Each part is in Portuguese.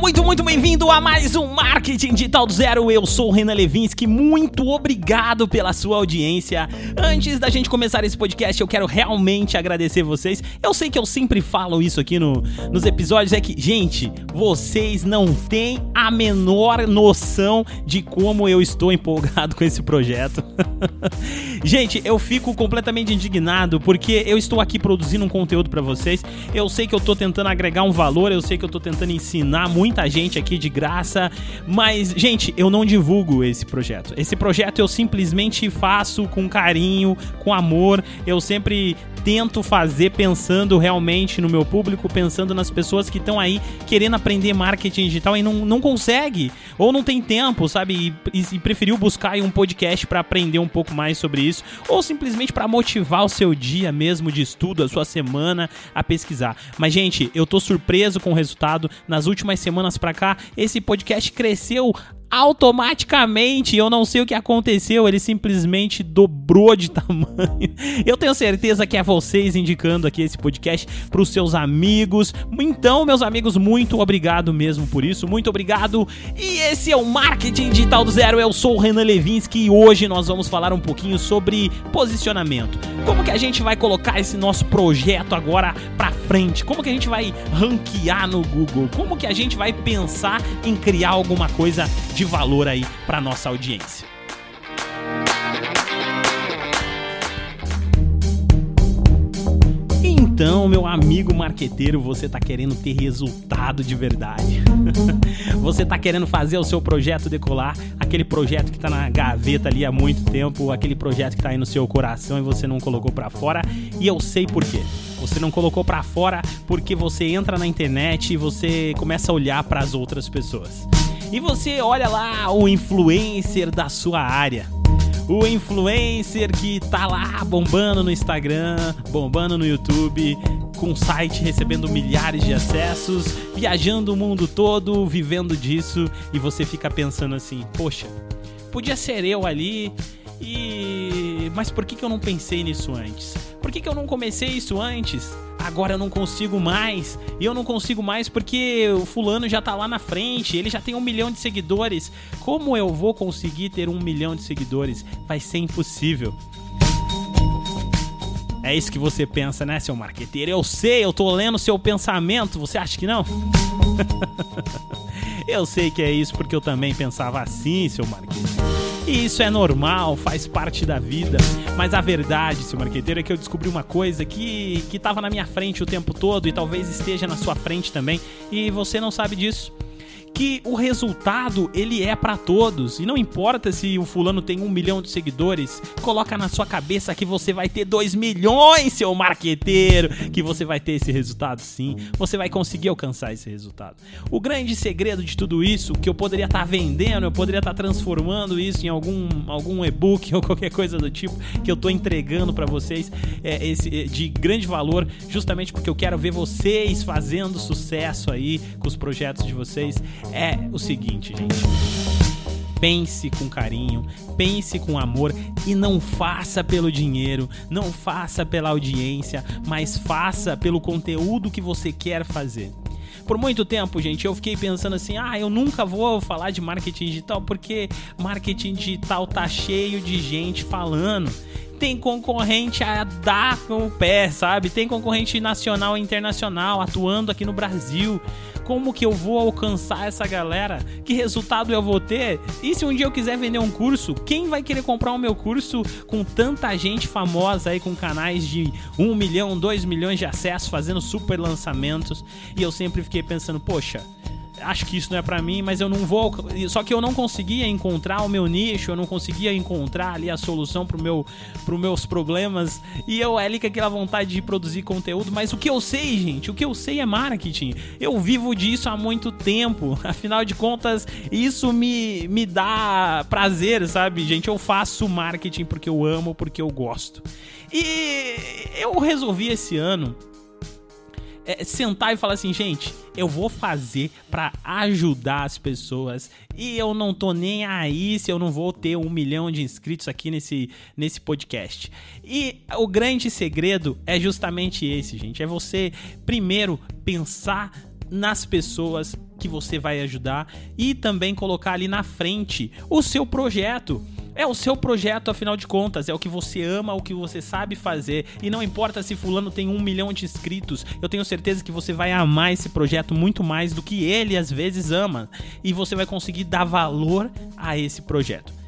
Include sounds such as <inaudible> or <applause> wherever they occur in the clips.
muito, muito bem-vindo a mais um Marketing Digital do Zero. Eu sou o Renan Levinsky, muito obrigado pela sua audiência. Antes da gente começar esse podcast, eu quero realmente agradecer vocês. Eu sei que eu sempre falo isso aqui no, nos episódios, é que, gente, vocês não têm a menor noção de como eu estou empolgado <laughs> com esse projeto. <laughs> gente, eu fico completamente indignado porque eu estou aqui produzindo um conteúdo para vocês. Eu sei que eu estou tentando agregar um valor, eu sei que eu estou tentando ensinar muita gente aqui de graça, mas, gente, eu não divulgo esse projeto. Esse projeto eu simplesmente faço com carinho, com amor. Eu sempre tento fazer pensando realmente no meu público, pensando nas pessoas que estão aí querendo aprender marketing digital e não, não consegue, ou não tem tempo, sabe? E, e preferiu buscar um podcast para aprender um pouco mais sobre isso, ou simplesmente para motivar o seu dia mesmo de estudo, a sua semana a pesquisar. Mas, gente, eu tô surpreso com o resultado. Nas últimas semanas para cá, esse podcast cresceu automaticamente, eu não sei o que aconteceu, ele simplesmente dobrou de <laughs> tamanho. Eu tenho certeza que é vocês indicando aqui esse podcast para os seus amigos. Então, meus amigos, muito obrigado mesmo por isso, muito obrigado. E esse é o Marketing Digital do Zero. Eu sou o Renan Levinsky e hoje nós vamos falar um pouquinho sobre posicionamento. Como que a gente vai colocar esse nosso projeto agora para frente? Como que a gente vai ranquear no Google? Como que a gente vai pensar em criar alguma coisa de valor aí para nossa audiência. Então, meu amigo marqueteiro, você está querendo ter resultado de verdade. <laughs> você está querendo fazer o seu projeto decolar, aquele projeto que está na gaveta ali há muito tempo, aquele projeto que está aí no seu coração e você não colocou para fora, e eu sei por quê. Você não colocou para fora porque você entra na internet e você começa a olhar para as outras pessoas e você olha lá o influencer da sua área. O influencer que tá lá bombando no Instagram, bombando no YouTube, com site recebendo milhares de acessos, viajando o mundo todo, vivendo disso, e você fica pensando assim: poxa, podia ser eu ali, e. Mas por que, que eu não pensei nisso antes? Por que, que eu não comecei isso antes? Agora eu não consigo mais. E eu não consigo mais porque o fulano já tá lá na frente, ele já tem um milhão de seguidores. Como eu vou conseguir ter um milhão de seguidores? Vai ser impossível. É isso que você pensa, né, seu marqueteiro? Eu sei, eu tô lendo seu pensamento, você acha que não? <laughs> eu sei que é isso porque eu também pensava assim, seu marqueteiro. E isso é normal, faz parte da vida. Mas a verdade, seu marqueteiro, é que eu descobri uma coisa que estava na minha frente o tempo todo e talvez esteja na sua frente também, e você não sabe disso que o resultado ele é para todos. E não importa se o fulano tem um milhão de seguidores, coloca na sua cabeça que você vai ter dois milhões, seu marqueteiro, que você vai ter esse resultado sim, você vai conseguir alcançar esse resultado. O grande segredo de tudo isso, que eu poderia estar tá vendendo, eu poderia estar tá transformando isso em algum, algum e-book <laughs> ou qualquer coisa do tipo que eu estou entregando para vocês é, esse, é, de grande valor, justamente porque eu quero ver vocês fazendo sucesso aí com os projetos de vocês é o seguinte, gente. Pense com carinho, pense com amor e não faça pelo dinheiro, não faça pela audiência, mas faça pelo conteúdo que você quer fazer. Por muito tempo, gente, eu fiquei pensando assim: ah, eu nunca vou falar de marketing digital porque marketing digital tá cheio de gente falando tem concorrente a dar com o pé, sabe? Tem concorrente nacional e internacional atuando aqui no Brasil. Como que eu vou alcançar essa galera? Que resultado eu vou ter? E se um dia eu quiser vender um curso, quem vai querer comprar o meu curso com tanta gente famosa aí, com canais de 1 milhão, 2 milhões de acessos, fazendo super lançamentos? E eu sempre fiquei pensando, poxa, acho que isso não é para mim, mas eu não vou. Só que eu não conseguia encontrar o meu nicho, eu não conseguia encontrar ali a solução pro meu, pro meus problemas. E eu ali com aquela vontade de produzir conteúdo. Mas o que eu sei, gente, o que eu sei é marketing. Eu vivo disso há muito tempo. <laughs> Afinal de contas, isso me, me dá prazer, sabe, gente? Eu faço marketing porque eu amo, porque eu gosto. E eu resolvi esse ano é, sentar e falar assim, gente, eu vou fazer para ajudar as pessoas e eu não tô nem aí se eu não vou ter um milhão de inscritos aqui nesse, nesse podcast. E o grande segredo é justamente esse, gente, é você primeiro pensar nas pessoas que você vai ajudar e também colocar ali na frente o seu projeto. É o seu projeto, afinal de contas, é o que você ama, o que você sabe fazer. E não importa se Fulano tem um milhão de inscritos, eu tenho certeza que você vai amar esse projeto muito mais do que ele às vezes ama. E você vai conseguir dar valor a esse projeto.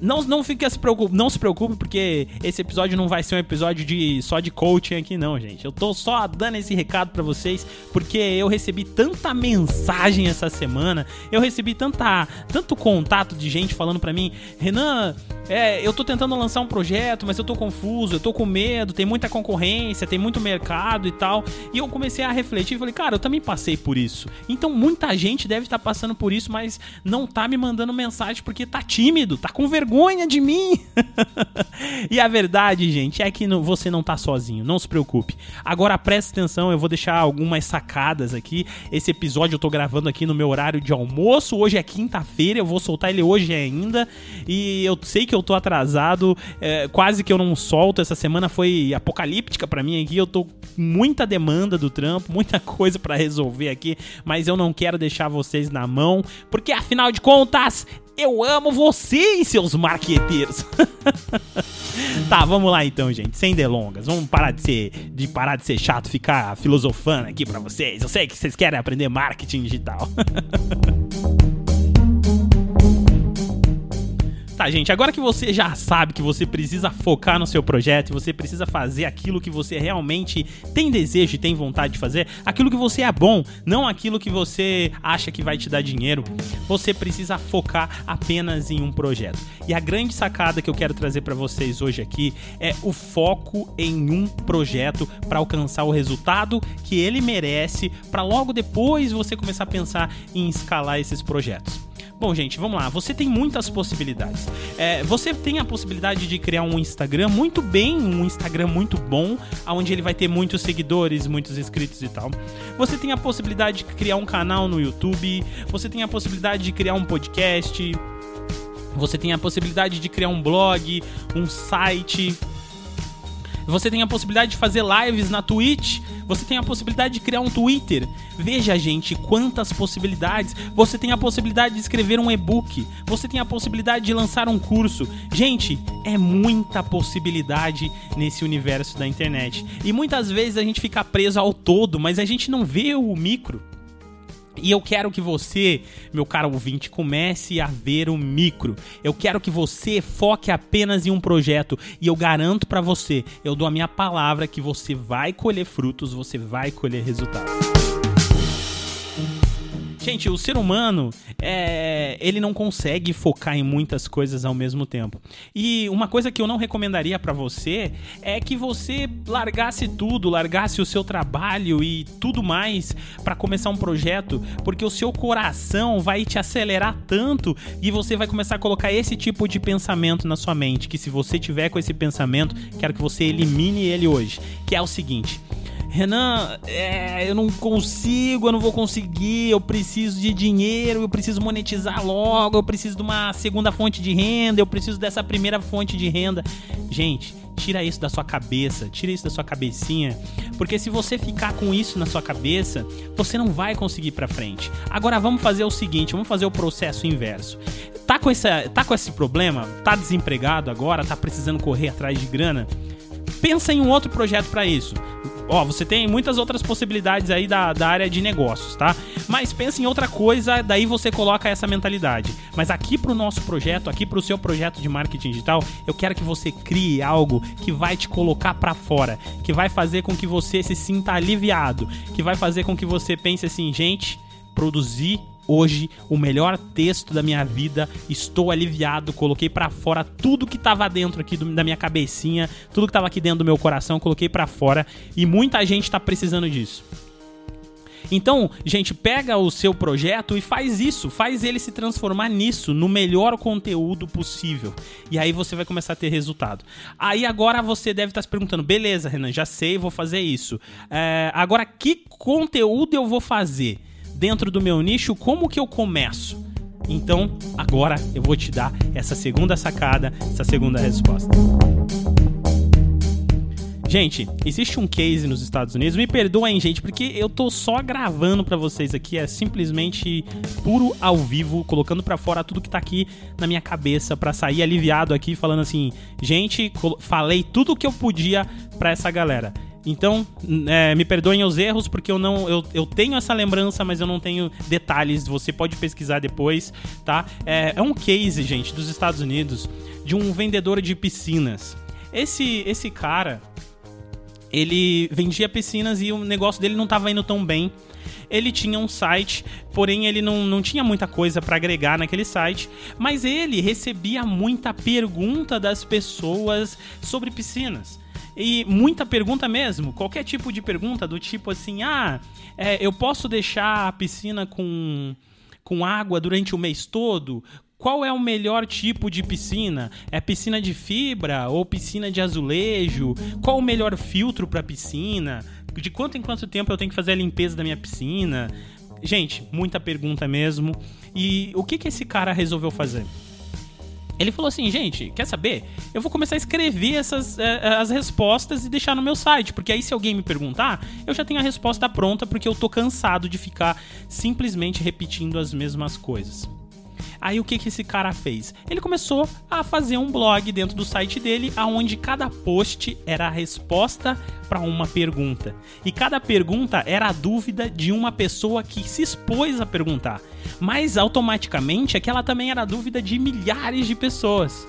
Não, não fique se preocupe, não se preocupe, porque esse episódio não vai ser um episódio de só de coaching aqui, não, gente. Eu tô só dando esse recado para vocês, porque eu recebi tanta mensagem essa semana, eu recebi tanta, tanto contato de gente falando para mim, Renan, é, eu tô tentando lançar um projeto, mas eu tô confuso, eu tô com medo, tem muita concorrência, tem muito mercado e tal. E eu comecei a refletir e falei, cara, eu também passei por isso. Então muita gente deve estar tá passando por isso, mas não tá me mandando mensagem porque tá tímido, tá com vergonha de mim. <laughs> e a verdade, gente, é que você não tá sozinho, não se preocupe. Agora preste atenção, eu vou deixar algumas sacadas aqui. Esse episódio eu tô gravando aqui no meu horário de almoço. Hoje é quinta-feira, eu vou soltar ele hoje ainda. E eu sei que que eu tô atrasado, é, quase que eu não solto. Essa semana foi apocalíptica para mim aqui. Eu tô com muita demanda do trampo, muita <laughs> coisa para resolver aqui, mas eu não quero deixar vocês na mão, porque afinal de contas, eu amo vocês, seus marqueteiros. <laughs> tá, vamos lá então, gente, sem delongas. Vamos parar de ser de parar de ser chato, ficar filosofando aqui para vocês. Eu sei que vocês querem aprender marketing digital. <laughs> Tá, gente, agora que você já sabe que você precisa focar no seu projeto, você precisa fazer aquilo que você realmente tem desejo e tem vontade de fazer, aquilo que você é bom, não aquilo que você acha que vai te dar dinheiro, você precisa focar apenas em um projeto. E a grande sacada que eu quero trazer para vocês hoje aqui é o foco em um projeto para alcançar o resultado que ele merece, para logo depois você começar a pensar em escalar esses projetos. Bom, gente, vamos lá. Você tem muitas possibilidades. É, você tem a possibilidade de criar um Instagram muito bem, um Instagram muito bom, onde ele vai ter muitos seguidores, muitos inscritos e tal. Você tem a possibilidade de criar um canal no YouTube. Você tem a possibilidade de criar um podcast. Você tem a possibilidade de criar um blog, um site. Você tem a possibilidade de fazer lives na Twitch. Você tem a possibilidade de criar um Twitter. Veja, gente, quantas possibilidades. Você tem a possibilidade de escrever um e-book. Você tem a possibilidade de lançar um curso. Gente, é muita possibilidade nesse universo da internet. E muitas vezes a gente fica preso ao todo, mas a gente não vê o micro. E eu quero que você, meu caro ouvinte, comece a ver o micro. Eu quero que você foque apenas em um projeto e eu garanto para você, eu dou a minha palavra que você vai colher frutos, você vai colher resultados. Gente, o ser humano, é, ele não consegue focar em muitas coisas ao mesmo tempo. E uma coisa que eu não recomendaria para você é que você largasse tudo, largasse o seu trabalho e tudo mais para começar um projeto, porque o seu coração vai te acelerar tanto e você vai começar a colocar esse tipo de pensamento na sua mente, que se você tiver com esse pensamento, quero que você elimine ele hoje, que é o seguinte: Renan, é, eu não consigo, eu não vou conseguir, eu preciso de dinheiro, eu preciso monetizar logo, eu preciso de uma segunda fonte de renda, eu preciso dessa primeira fonte de renda. Gente, tira isso da sua cabeça, tira isso da sua cabecinha, porque se você ficar com isso na sua cabeça, você não vai conseguir para frente. Agora vamos fazer o seguinte, vamos fazer o processo inverso. Tá com, essa, tá com esse problema? Tá desempregado agora? Tá precisando correr atrás de grana? Pensa em um outro projeto para isso Ó, você tem muitas outras possibilidades aí da, da área de negócios, tá? Mas pensa em outra coisa, daí você coloca essa mentalidade. Mas aqui pro nosso projeto, aqui pro seu projeto de marketing digital, eu quero que você crie algo que vai te colocar para fora, que vai fazer com que você se sinta aliviado, que vai fazer com que você pense assim, gente, produzir hoje o melhor texto da minha vida. Estou aliviado, coloquei para fora tudo que tava dentro aqui do, da minha cabecinha, tudo que tava aqui dentro do meu coração, coloquei para fora e muita gente tá precisando disso. Então, gente, pega o seu projeto e faz isso, faz ele se transformar nisso, no melhor conteúdo possível. E aí você vai começar a ter resultado. Aí agora você deve estar se perguntando: beleza, Renan, já sei, vou fazer isso. É, agora, que conteúdo eu vou fazer? Dentro do meu nicho, como que eu começo? Então, agora eu vou te dar essa segunda sacada, essa segunda resposta. Gente, existe um case nos Estados Unidos. Me perdoem, gente, porque eu tô só gravando para vocês aqui. É simplesmente puro ao vivo, colocando para fora tudo que tá aqui na minha cabeça para sair aliviado aqui, falando assim: gente, falei tudo o que eu podia para essa galera. Então, é, me perdoem os erros, porque eu não. Eu, eu tenho essa lembrança, mas eu não tenho detalhes. Você pode pesquisar depois, tá? É, é um case, gente, dos Estados Unidos, de um vendedor de piscinas. Esse, esse cara, ele vendia piscinas e o negócio dele não estava indo tão bem. Ele tinha um site, porém ele não, não tinha muita coisa para agregar naquele site, mas ele recebia muita pergunta das pessoas sobre piscinas. E muita pergunta mesmo, qualquer tipo de pergunta, do tipo assim: ah, é, eu posso deixar a piscina com, com água durante o mês todo? Qual é o melhor tipo de piscina? É piscina de fibra ou piscina de azulejo? Qual o melhor filtro para piscina? De quanto em quanto tempo eu tenho que fazer a limpeza da minha piscina? Gente, muita pergunta mesmo. E o que, que esse cara resolveu fazer? Ele falou assim, gente, quer saber? Eu vou começar a escrever essas é, as respostas e deixar no meu site, porque aí se alguém me perguntar, eu já tenho a resposta pronta, porque eu tô cansado de ficar simplesmente repetindo as mesmas coisas. Aí o que, que esse cara fez? Ele começou a fazer um blog dentro do site dele, aonde cada post era a resposta para uma pergunta. E cada pergunta era a dúvida de uma pessoa que se expôs a perguntar. Mas automaticamente aquela também era a dúvida de milhares de pessoas.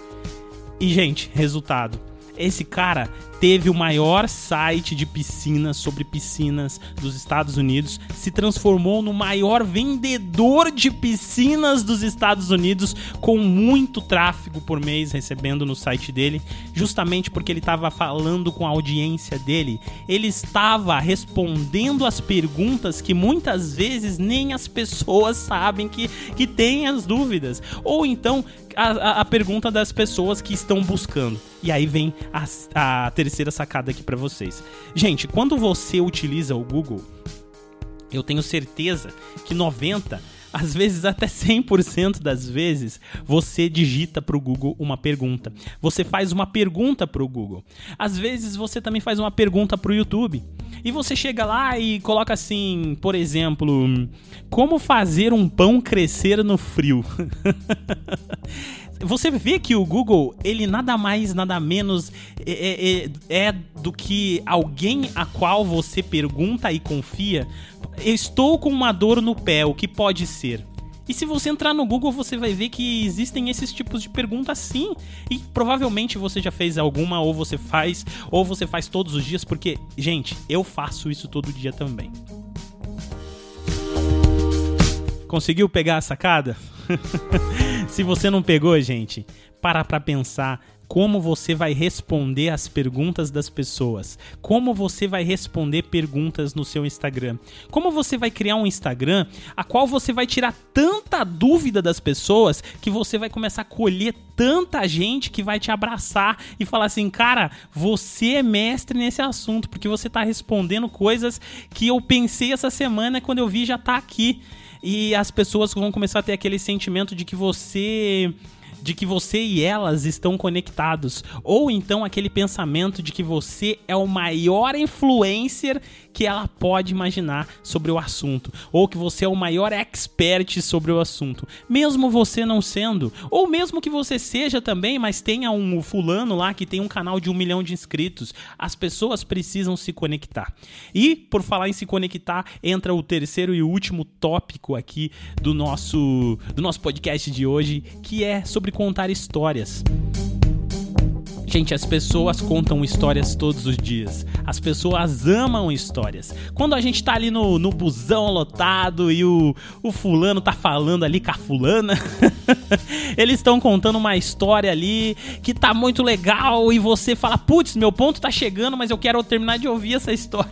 E, gente, resultado esse cara teve o maior site de piscinas sobre piscinas dos Estados Unidos, se transformou no maior vendedor de piscinas dos Estados Unidos, com muito tráfego por mês recebendo no site dele, justamente porque ele estava falando com a audiência dele, ele estava respondendo as perguntas que muitas vezes nem as pessoas sabem que, que têm as dúvidas, ou então a, a, pergunta das pessoas que estão buscando. E aí vem a, a terceira sacada aqui para vocês. Gente, quando você utiliza o Google, eu tenho certeza que 90 às vezes até 100% das vezes, você digita para o Google uma pergunta. Você faz uma pergunta para o Google. Às vezes você também faz uma pergunta para o YouTube. E você chega lá e coloca assim, por exemplo, como fazer um pão crescer no frio. <laughs> você vê que o Google, ele nada mais, nada menos é, é, é, é, do que alguém a qual você pergunta e confia. Estou com uma dor no pé, o que pode ser? E se você entrar no Google, você vai ver que existem esses tipos de perguntas sim. E provavelmente você já fez alguma, ou você faz, ou você faz todos os dias, porque, gente, eu faço isso todo dia também. Conseguiu pegar a sacada? <laughs> Se você não pegou, gente, para pra pensar como você vai responder as perguntas das pessoas, como você vai responder perguntas no seu Instagram, como você vai criar um Instagram a qual você vai tirar tanta dúvida das pessoas que você vai começar a colher tanta gente que vai te abraçar e falar assim, cara, você é mestre nesse assunto porque você está respondendo coisas que eu pensei essa semana quando eu vi já tá aqui e as pessoas vão começar a ter aquele sentimento de que você de que você e elas estão conectados, ou então aquele pensamento de que você é o maior influencer que ela pode imaginar sobre o assunto, ou que você é o maior expert sobre o assunto, mesmo você não sendo, ou mesmo que você seja também, mas tenha um fulano lá que tem um canal de um milhão de inscritos, as pessoas precisam se conectar. E por falar em se conectar, entra o terceiro e último tópico aqui do nosso do nosso podcast de hoje, que é sobre contar histórias. Gente, as pessoas contam histórias todos os dias. As pessoas amam histórias. Quando a gente tá ali no, no busão lotado e o, o fulano tá falando ali com a fulana, <laughs> eles estão contando uma história ali que tá muito legal e você fala: putz, meu ponto tá chegando, mas eu quero terminar de ouvir essa história.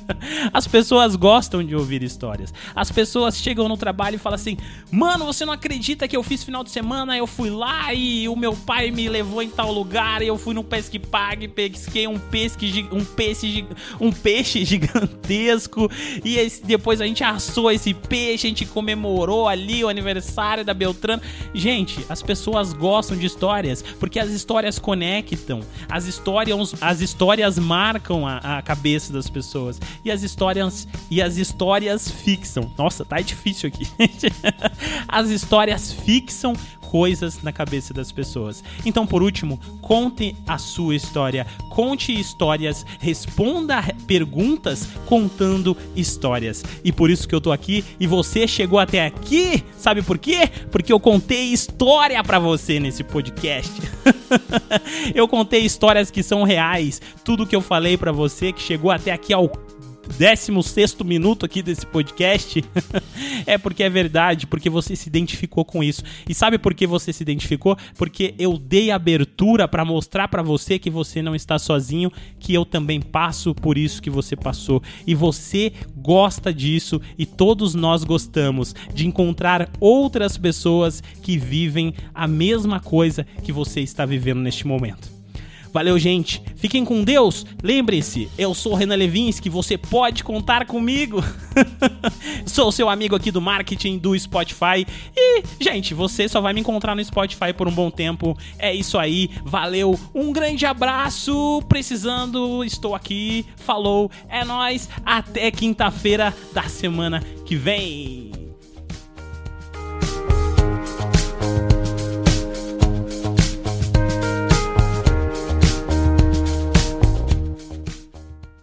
<laughs> As pessoas gostam de ouvir histórias. As pessoas chegam no trabalho e falam assim: mano, você não acredita que eu fiz final de semana? Eu fui lá e o meu pai me levou em tal lugar e eu eu fui no pesque pague, pesquei um pesque, um peixe, um peixe <laughs> gigantesco e esse, depois a gente assou esse peixe, a gente comemorou ali o aniversário da Beltrano. Gente, as pessoas gostam de histórias porque as histórias conectam, as histórias, as histórias marcam a, a cabeça das pessoas e as histórias e as histórias fixam. Nossa, tá difícil aqui. <laughs> as histórias fixam coisas na cabeça das pessoas. Então, por último, conte a sua história, conte histórias, responda perguntas contando histórias. E por isso que eu tô aqui e você chegou até aqui, sabe por quê? Porque eu contei história para você nesse podcast. <laughs> eu contei histórias que são reais, tudo que eu falei para você que chegou até aqui ao 16 minuto aqui desse podcast, <laughs> é porque é verdade, porque você se identificou com isso. E sabe por que você se identificou? Porque eu dei abertura para mostrar para você que você não está sozinho, que eu também passo por isso que você passou. E você gosta disso e todos nós gostamos de encontrar outras pessoas que vivem a mesma coisa que você está vivendo neste momento. Valeu, gente. Fiquem com Deus. Lembre-se, eu sou Renan Levinsky, você pode contar comigo. <laughs> sou seu amigo aqui do marketing do Spotify. E, gente, você só vai me encontrar no Spotify por um bom tempo. É isso aí. Valeu. Um grande abraço. Precisando, estou aqui. Falou. É nós. Até quinta-feira da semana que vem.